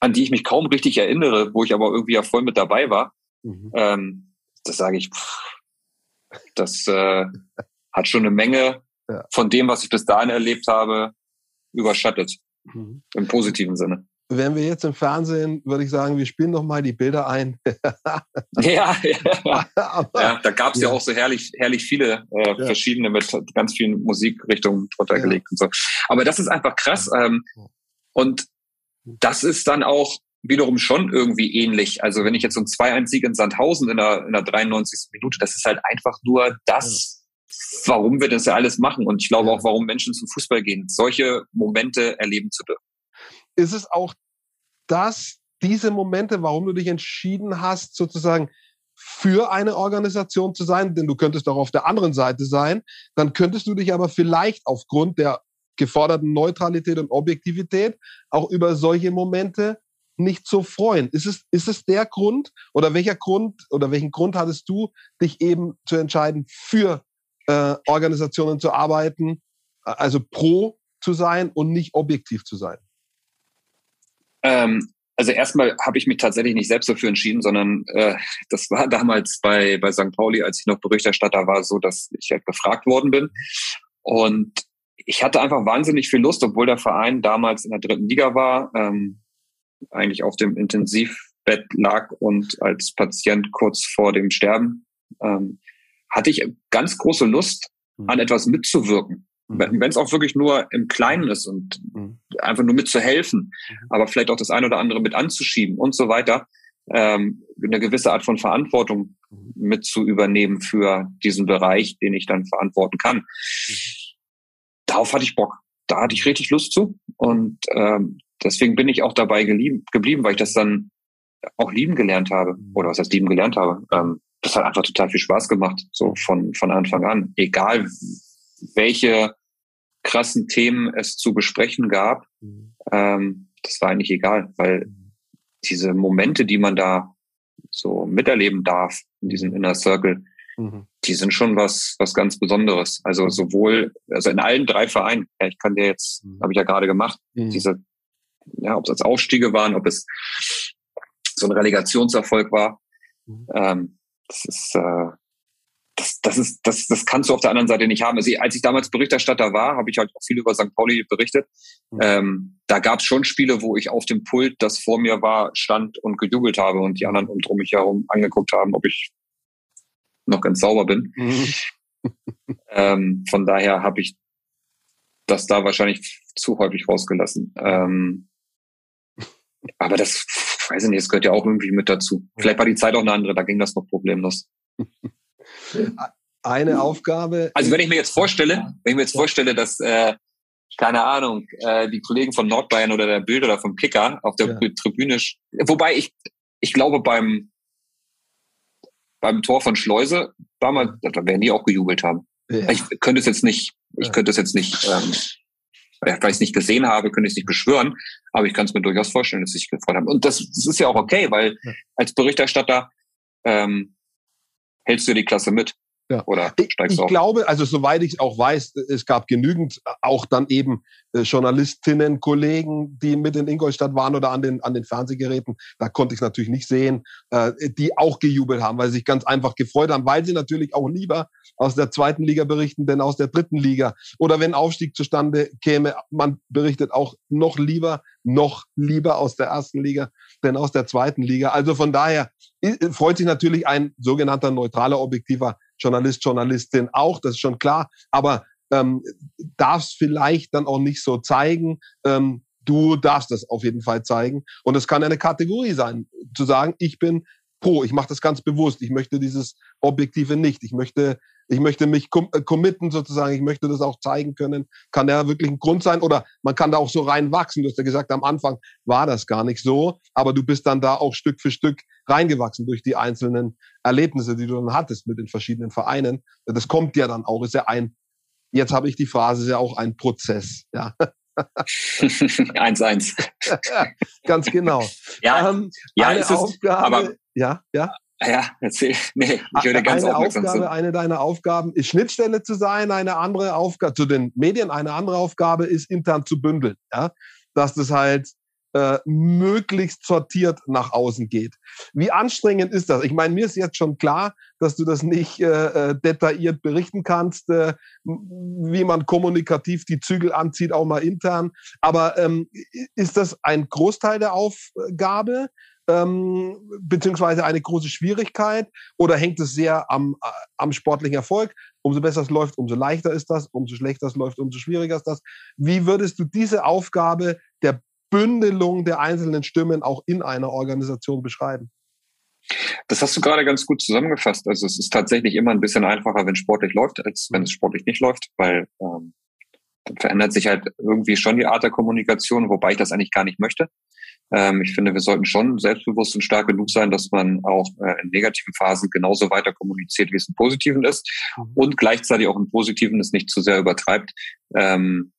Speaker 3: an die ich mich kaum richtig erinnere, wo ich aber irgendwie ja voll mit dabei war. Mhm. Ähm, das sage ich, pff, das äh, hat schon eine Menge ja. von dem, was ich bis dahin erlebt habe, überschattet. Mhm. Im positiven Sinne.
Speaker 2: Wären wir jetzt im Fernsehen, würde ich sagen, wir spielen noch mal die Bilder ein.
Speaker 3: ja, ja. Aber, ja, da gab es ja. ja. auch so herrlich, herrlich viele äh, verschiedene mit ganz vielen Musikrichtungen drunter gelegt und so. Aber das ist einfach krass. Ähm, und das ist dann auch wiederum schon irgendwie ähnlich. Also wenn ich jetzt so ein 2-1-Sieg in Sandhausen in der, in der 93. Minute, das ist halt einfach nur das, warum wir das ja alles machen. Und ich glaube auch, warum Menschen zum Fußball gehen, solche Momente erleben zu dürfen.
Speaker 2: Ist es auch das, diese Momente, warum du dich entschieden hast, sozusagen für eine Organisation zu sein, denn du könntest auch auf der anderen Seite sein, dann könntest du dich aber vielleicht aufgrund der geforderten Neutralität und Objektivität auch über solche Momente nicht so freuen. Ist es, ist es der Grund oder welcher Grund oder welchen Grund hattest du, dich eben zu entscheiden, für äh, Organisationen zu arbeiten, also pro zu sein und nicht objektiv zu sein?
Speaker 3: Ähm, also erstmal habe ich mich tatsächlich nicht selbst dafür entschieden, sondern äh, das war damals bei, bei St. Pauli, als ich noch Berichterstatter war, so, dass ich halt gefragt worden bin. Und ich hatte einfach wahnsinnig viel Lust, obwohl der Verein damals in der dritten Liga war. Ähm, eigentlich auf dem Intensivbett lag und als Patient kurz vor dem Sterben, ähm, hatte ich ganz große Lust, mhm. an etwas mitzuwirken. Mhm. Wenn es auch wirklich nur im Kleinen ist und mhm. einfach nur mitzuhelfen, mhm. aber vielleicht auch das eine oder andere mit anzuschieben und so weiter, ähm, eine gewisse Art von Verantwortung mhm. mit zu übernehmen für diesen Bereich, den ich dann verantworten kann. Mhm. Darauf hatte ich Bock. Da hatte ich richtig Lust zu. Und ähm, deswegen bin ich auch dabei geblieben, weil ich das dann auch lieben gelernt habe. Mhm. Oder was heißt lieben gelernt habe? Ähm, das hat einfach total viel Spaß gemacht, so von, von Anfang an. Egal, welche krassen Themen es zu besprechen gab, mhm. ähm, das war eigentlich egal, weil mhm. diese Momente, die man da so miterleben darf in diesem Inner Circle, mhm. die sind schon was, was ganz Besonderes. Also sowohl, also in allen drei Vereinen, ja, ich kann dir jetzt, mhm. habe ich ja gerade gemacht, mhm. diese ja, ob es als Aufstiege waren, ob es so ein Relegationserfolg war. Mhm. Ähm, das ist, äh, das, das ist, das, das kannst du auf der anderen Seite nicht haben. Also, als ich damals Berichterstatter war, habe ich halt auch viel über St. Pauli berichtet. Mhm. Ähm, da gab es schon Spiele, wo ich auf dem Pult, das vor mir war, stand und gejubelt habe und die anderen um mich herum angeguckt haben, ob ich noch ganz sauber bin. Mhm. ähm, von daher habe ich das da wahrscheinlich zu häufig rausgelassen. Ähm, aber das, weiß ich nicht, das gehört ja auch irgendwie mit dazu. Vielleicht war die Zeit auch eine andere, da ging das noch problemlos.
Speaker 2: Eine Aufgabe.
Speaker 3: Also wenn ich mir jetzt vorstelle, wenn ich mir jetzt vorstelle, dass äh, keine Ahnung, äh, die Kollegen von Nordbayern oder der Bild oder vom Kicker auf der ja. Tribüne, wobei ich, ich glaube beim beim Tor von Schleuse damals, da werden die auch gejubelt haben. Ja. Ich könnte es jetzt nicht, ich könnte es jetzt nicht ähm, weil ich es nicht gesehen habe, könnte ich es nicht beschwören, aber ich kann es mir durchaus vorstellen, dass sie sich gefreut haben. Und das, das ist ja auch okay, weil als Berichterstatter ähm, hältst du die Klasse mit.
Speaker 2: Ja. Oder ich, ich glaube, also soweit ich auch weiß, es gab genügend auch dann eben äh, Journalistinnen, Kollegen, die mit in Ingolstadt waren oder an den, an den Fernsehgeräten. Da konnte ich natürlich nicht sehen, äh, die auch gejubelt haben, weil sie sich ganz einfach gefreut haben, weil sie natürlich auch lieber aus der zweiten Liga berichten, denn aus der dritten Liga. Oder wenn Aufstieg zustande käme, man berichtet auch noch lieber, noch lieber aus der ersten Liga, denn aus der zweiten Liga. Also von daher freut sich natürlich ein sogenannter neutraler, objektiver Journalist, Journalistin auch, das ist schon klar, aber ähm, darfst vielleicht dann auch nicht so zeigen. Ähm, du darfst das auf jeden Fall zeigen. Und es kann eine Kategorie sein, zu sagen, ich bin pro, ich mache das ganz bewusst, ich möchte dieses Objektive nicht, ich möchte ich möchte mich äh, committen sozusagen, ich möchte das auch zeigen können. Kann ja wirklich ein Grund sein oder man kann da auch so reinwachsen. Du hast ja gesagt, am Anfang war das gar nicht so, aber du bist dann da auch Stück für Stück reingewachsen durch die einzelnen Erlebnisse, die du dann hattest mit den verschiedenen Vereinen. Das kommt ja dann auch, ist ja ein, jetzt habe ich die Phrase, ist ja auch ein Prozess, ja.
Speaker 3: 1-1.
Speaker 2: Ganz genau.
Speaker 3: Ja, ähm, ja
Speaker 2: eine
Speaker 3: ist
Speaker 2: Aufgabe, aber ja, ja.
Speaker 3: Ja, erzähl. Nee, ich höre ganz
Speaker 2: eine Aufgabe, zu. Eine deiner Aufgaben ist Schnittstelle zu sein, eine andere Aufgabe zu den Medien, eine andere Aufgabe ist intern zu bündeln. Ja? Dass das halt äh, möglichst sortiert nach außen geht. Wie anstrengend ist das? Ich meine, mir ist jetzt schon klar, dass du das nicht äh, äh detailliert berichten kannst, äh, wie man kommunikativ die Zügel anzieht, auch mal intern. Aber ähm, ist das ein Großteil der Aufgabe? Ähm, beziehungsweise eine große Schwierigkeit oder hängt es sehr am, äh, am sportlichen Erfolg? Umso besser es läuft, umso leichter ist das, umso schlechter es läuft, umso schwieriger ist das. Wie würdest du diese Aufgabe der Bündelung der einzelnen Stimmen auch in einer Organisation beschreiben?
Speaker 3: Das hast du gerade ganz gut zusammengefasst. Also es ist tatsächlich immer ein bisschen einfacher, wenn sportlich läuft, als wenn es sportlich nicht läuft, weil ähm, verändert sich halt irgendwie schon die Art der Kommunikation, wobei ich das eigentlich gar nicht möchte. Ähm, ich finde, wir sollten schon selbstbewusst und stark genug sein, dass man auch äh, in negativen Phasen genauso weiter kommuniziert, wie es in positiven ist mhm. und gleichzeitig auch in positiven es nicht zu sehr übertreibt. Ähm,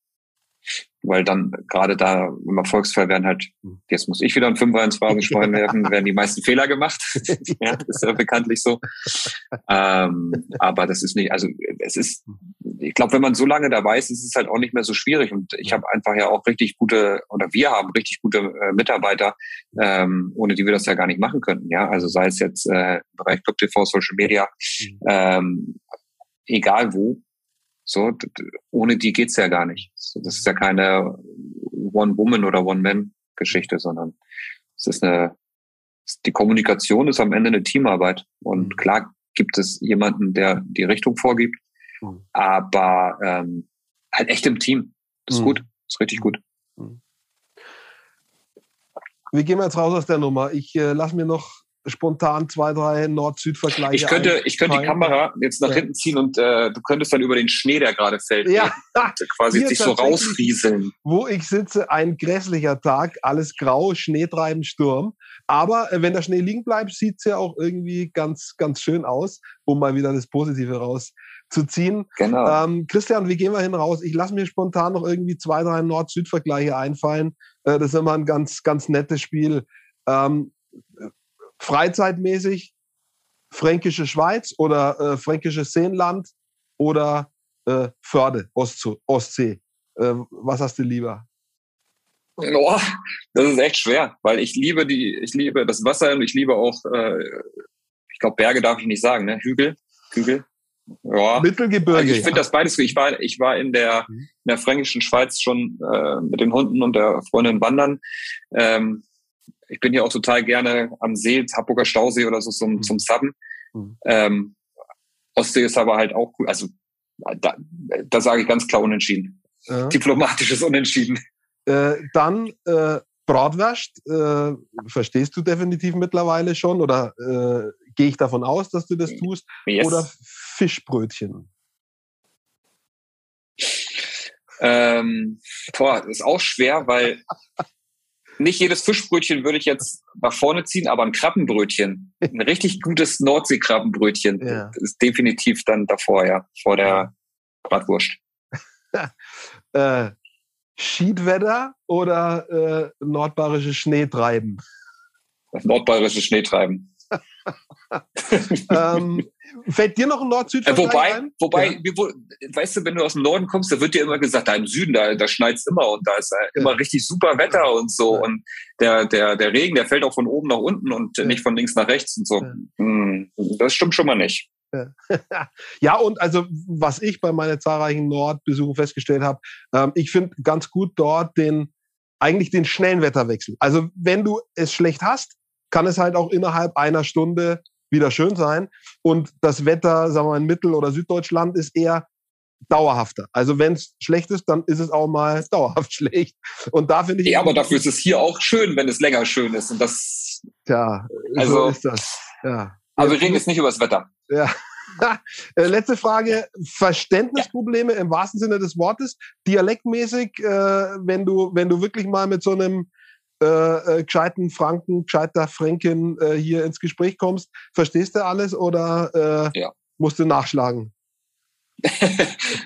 Speaker 3: weil dann gerade da im Erfolgsfall werden halt, hm. jetzt muss ich wieder ein Fünfer ins Phrasenschwein werfen, werden die meisten Fehler gemacht. ja, das ist ja bekanntlich so. Ähm, aber das ist nicht, also es ist, ich glaube, wenn man so lange dabei ist, ist es halt auch nicht mehr so schwierig. Und ich habe einfach ja auch richtig gute, oder wir haben richtig gute äh, Mitarbeiter, ähm, ohne die wir das ja gar nicht machen könnten. Ja, also sei es jetzt äh, im Bereich Club TV, Social Media, hm. ähm, egal wo, so, ohne die geht's ja gar nicht. Das ist ja keine One-Woman- oder One-Man-Geschichte, sondern es ist eine, die Kommunikation ist am Ende eine Teamarbeit. Und mhm. klar gibt es jemanden, der die Richtung vorgibt, mhm. aber ähm, halt echt im Team. Das ist mhm. gut, das ist richtig gut. Mhm.
Speaker 2: Wir gehen jetzt raus aus der Nummer. Ich äh, lasse mir noch spontan zwei, drei Nord-Süd-Vergleiche.
Speaker 3: Ich könnte, ich könnte die Kamera jetzt nach ja. hinten ziehen und äh, du könntest dann über den Schnee, der gerade fällt,
Speaker 2: ja.
Speaker 3: quasi sich so rausrieseln.
Speaker 2: Wo ich sitze, ein grässlicher Tag, alles grau, Schnee treiben, Sturm. Aber äh, wenn der Schnee liegen bleibt, sieht's ja auch irgendwie ganz, ganz schön aus, um mal wieder das Positive rauszuziehen. Genau. Ähm, Christian, wie gehen wir hin raus? Ich lasse mir spontan noch irgendwie zwei, drei Nord-Süd-Vergleiche einfallen. Äh, das ist immer ein ganz, ganz nettes Spiel. Ähm, freizeitmäßig Fränkische Schweiz oder äh, Fränkisches Seenland oder äh, Förde, Ostsee. Ostsee. Äh, was hast du lieber?
Speaker 3: Oh, das ist echt schwer, weil ich liebe die, ich liebe das Wasser und ich liebe auch, äh, ich glaube Berge darf ich nicht sagen, ne? Hügel, Hügel.
Speaker 2: Ja. Mittelgebirge.
Speaker 3: Also ich finde das beides. Ich war, ich war in der, mhm. in der fränkischen Schweiz schon äh, mit den Hunden und der Freundin wandern. Ähm, ich bin hier auch total gerne am See, Hamburger Stausee oder so zum, mhm. zum Subben. Mhm. Ähm, Ostsee ist aber halt auch cool. Also da, da sage ich ganz klar unentschieden. Ja. Diplomatisches Unentschieden.
Speaker 2: Äh, dann äh, Bratwurst, äh, verstehst du definitiv mittlerweile schon oder äh, gehe ich davon aus, dass du das tust? Yes. Oder Fischbrötchen?
Speaker 3: Ähm, boah, ist auch schwer, weil nicht jedes Fischbrötchen würde ich jetzt nach vorne ziehen, aber ein Krabbenbrötchen, ein richtig gutes Nordseekrabbenbrötchen ja. ist definitiv dann davor, ja, vor der Bratwurst.
Speaker 2: äh, Schiedwetter oder äh, nordbayerisches Schneetreiben?
Speaker 3: Das nordbayerische Schneetreiben.
Speaker 2: ähm, fällt dir noch ein Nord-Süd
Speaker 3: äh, Wobei, ein? wobei, ja. wo, weißt du, wenn du aus dem Norden kommst, da wird dir immer gesagt, da im Süden, da, da schneit's immer und da ist ja. immer richtig super Wetter und so. Ja. Und der, der, der Regen, der fällt auch von oben nach unten und nicht von links nach rechts und so. Hm, das stimmt schon mal nicht.
Speaker 2: ja, und also was ich bei meinen zahlreichen Nordbesuchen festgestellt habe, ähm, ich finde ganz gut dort den eigentlich den schnellen Wetterwechsel. Also wenn du es schlecht hast, kann es halt auch innerhalb einer Stunde wieder schön sein. Und das Wetter, sagen wir mal, in Mittel- oder Süddeutschland ist eher dauerhafter. Also wenn es schlecht ist, dann ist es auch mal dauerhaft schlecht. Und da finde ich.
Speaker 3: Ja, aber dafür ist es hier auch schön, wenn es länger schön ist. Und das.
Speaker 2: Ja, also, so ist das. Ja.
Speaker 3: Aber wir reden jetzt nicht über das Wetter.
Speaker 2: Ja. Äh, letzte Frage. Verständnisprobleme ja. im wahrsten Sinne des Wortes. Dialektmäßig, äh, wenn du, wenn du wirklich mal mit so einem äh, äh, gescheiten Franken, gescheiter Fränkin äh, hier ins Gespräch kommst, verstehst du alles oder äh, ja. musst du nachschlagen?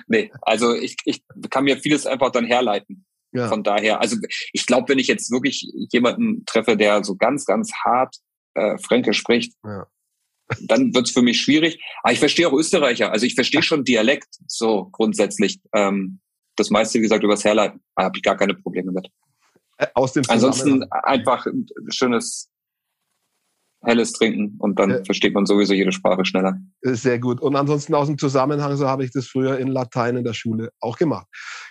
Speaker 3: nee, also ich, ich kann mir vieles einfach dann herleiten. Ja. Von daher, also ich glaube, wenn ich jetzt wirklich jemanden treffe, der so ganz, ganz hart äh, Fränkisch spricht, ja. dann wird's für mich schwierig. Aber ich verstehe auch Österreicher. Also ich verstehe schon Dialekt so grundsätzlich. Ähm, das meiste, wie gesagt, übers Herleiten. Da habe ich gar keine Probleme mit. Äh, aus dem Ansonsten einfach ein schönes helles trinken und dann ja. versteht man sowieso jede Sprache schneller.
Speaker 2: Sehr gut. Und ansonsten aus dem Zusammenhang, so habe ich das früher in Latein in der Schule auch gemacht.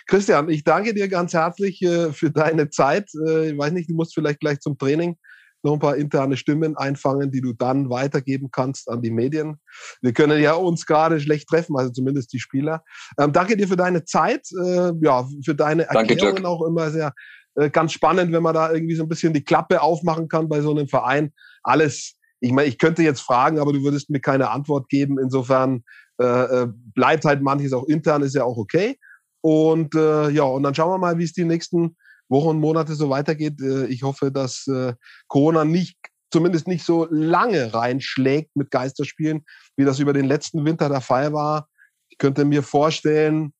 Speaker 2: Christian, ich danke dir ganz herzlich äh, für deine Zeit. Äh, ich weiß nicht, du musst vielleicht gleich zum Training noch ein paar interne Stimmen einfangen, die du dann weitergeben kannst an die Medien. Wir können ja uns gerade schlecht treffen, also zumindest die Spieler. Ähm, danke dir für deine Zeit, äh, ja, für deine Erklärungen danke, auch immer sehr äh, ganz spannend, wenn man da irgendwie so ein bisschen die Klappe aufmachen kann bei so einem Verein. Alles, ich meine, ich könnte jetzt fragen, aber du würdest mir keine Antwort geben. Insofern äh, äh, bleibt halt manches auch intern, ist ja auch okay. Und äh, ja, und dann schauen wir mal, wie es die nächsten Wochen und Monate so weitergeht. Äh, ich hoffe, dass äh, Corona nicht zumindest nicht so lange reinschlägt mit Geisterspielen, wie das über den letzten Winter der Fall war. Ich könnte mir vorstellen,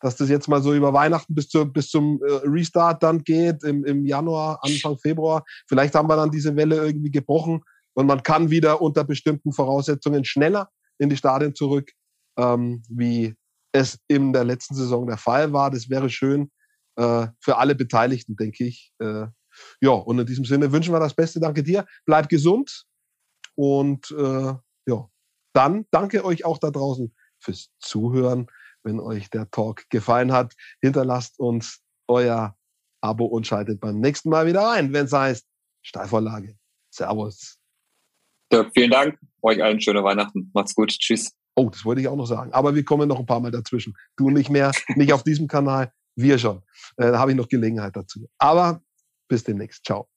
Speaker 2: dass das jetzt mal so über Weihnachten bis, zu, bis zum äh, Restart dann geht, im, im Januar, Anfang Februar. Vielleicht haben wir dann diese Welle irgendwie gebrochen und man kann wieder unter bestimmten Voraussetzungen schneller in die Stadien zurück, ähm, wie es in der letzten Saison der Fall war. Das wäre schön äh, für alle Beteiligten, denke ich. Äh, ja, und in diesem Sinne wünschen wir das Beste. Danke dir. Bleib gesund und äh, ja, dann danke euch auch da draußen fürs Zuhören. Wenn euch der Talk gefallen hat, hinterlasst uns euer Abo und schaltet beim nächsten Mal wieder rein, wenn es heißt Steilvorlage. Servus.
Speaker 3: Ja, vielen Dank. Euch allen schöne Weihnachten. Macht's gut. Tschüss.
Speaker 2: Oh, das wollte ich auch noch sagen. Aber wir kommen noch ein paar Mal dazwischen. Du nicht mehr, nicht auf diesem Kanal, wir schon. Äh, da habe ich noch Gelegenheit dazu. Aber bis demnächst. Ciao.